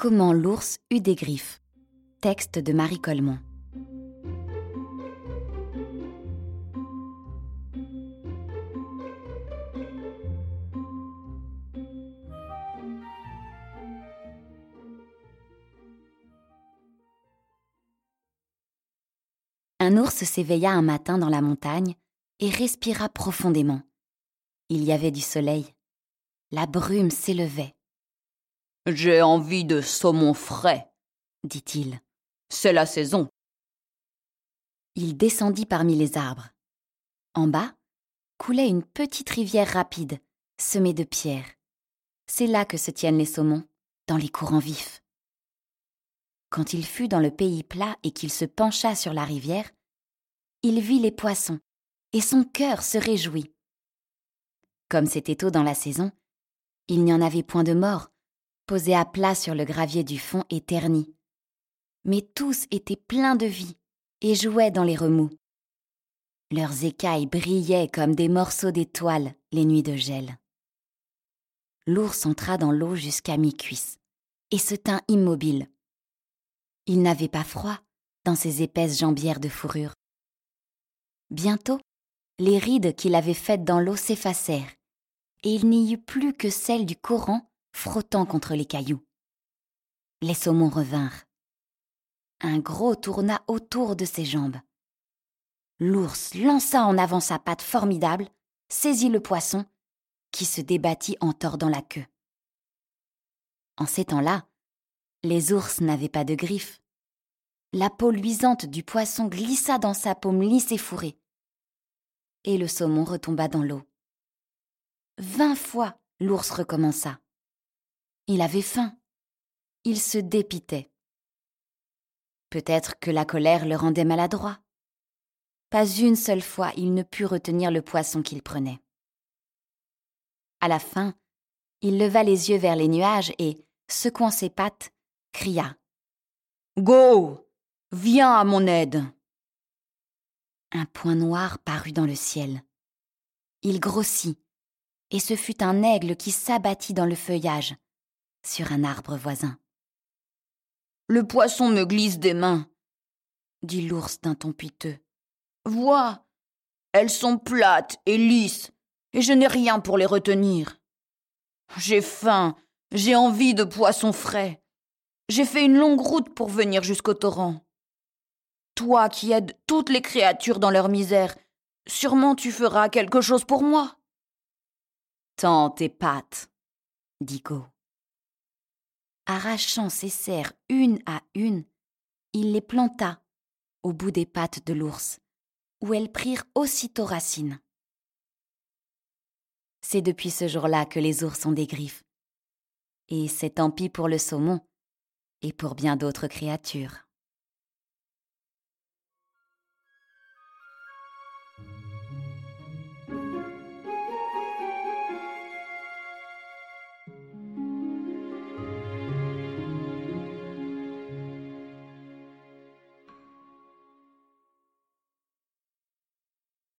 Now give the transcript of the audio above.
Comment l'ours eut des griffes. Texte de Marie Colmont. Un ours s'éveilla un matin dans la montagne et respira profondément. Il y avait du soleil. La brume s'élevait. J'ai envie de saumon frais, dit-il. C'est la saison. Il descendit parmi les arbres. En bas coulait une petite rivière rapide, semée de pierres. C'est là que se tiennent les saumons, dans les courants vifs. Quand il fut dans le pays plat et qu'il se pencha sur la rivière, il vit les poissons, et son cœur se réjouit. Comme c'était tôt dans la saison, il n'y en avait point de morts, posés à plat sur le gravier du fond et ternis. Mais tous étaient pleins de vie et jouaient dans les remous. Leurs écailles brillaient comme des morceaux d'étoiles les nuits de gel. L'ours entra dans l'eau jusqu'à mi-cuisse et se tint immobile. Il n'avait pas froid dans ses épaisses jambières de fourrure. Bientôt, les rides qu'il avait faites dans l'eau s'effacèrent, et il n'y eut plus que celles du courant frottant contre les cailloux. Les saumons revinrent. Un gros tourna autour de ses jambes. L'ours lança en avant sa patte formidable, saisit le poisson, qui se débattit en tordant la queue. En ces temps-là, les ours n'avaient pas de griffes. La peau luisante du poisson glissa dans sa paume lisse et fourrée. Et le saumon retomba dans l'eau. Vingt fois, l'ours recommença. Il avait faim. Il se dépitait. Peut-être que la colère le rendait maladroit. Pas une seule fois il ne put retenir le poisson qu'il prenait. À la fin, il leva les yeux vers les nuages et, secouant ses pattes, cria Go Viens à mon aide Un point noir parut dans le ciel. Il grossit, et ce fut un aigle qui s'abattit dans le feuillage, sur un arbre voisin. Le poisson me glisse des mains, dit l'ours d'un ton piteux. Vois, elles sont plates et lisses, et je n'ai rien pour les retenir. J'ai faim, j'ai envie de poisson frais. J'ai fait une longue route pour venir jusqu'au torrent. Toi qui aides toutes les créatures dans leur misère, sûrement tu feras quelque chose pour moi. Tends tes pattes, dit Go. Arrachant ses serres une à une, il les planta au bout des pattes de l'ours, où elles prirent aussitôt racine. C'est depuis ce jour-là que les ours ont des griffes. Et c'est tant pis pour le saumon et pour bien d'autres créatures.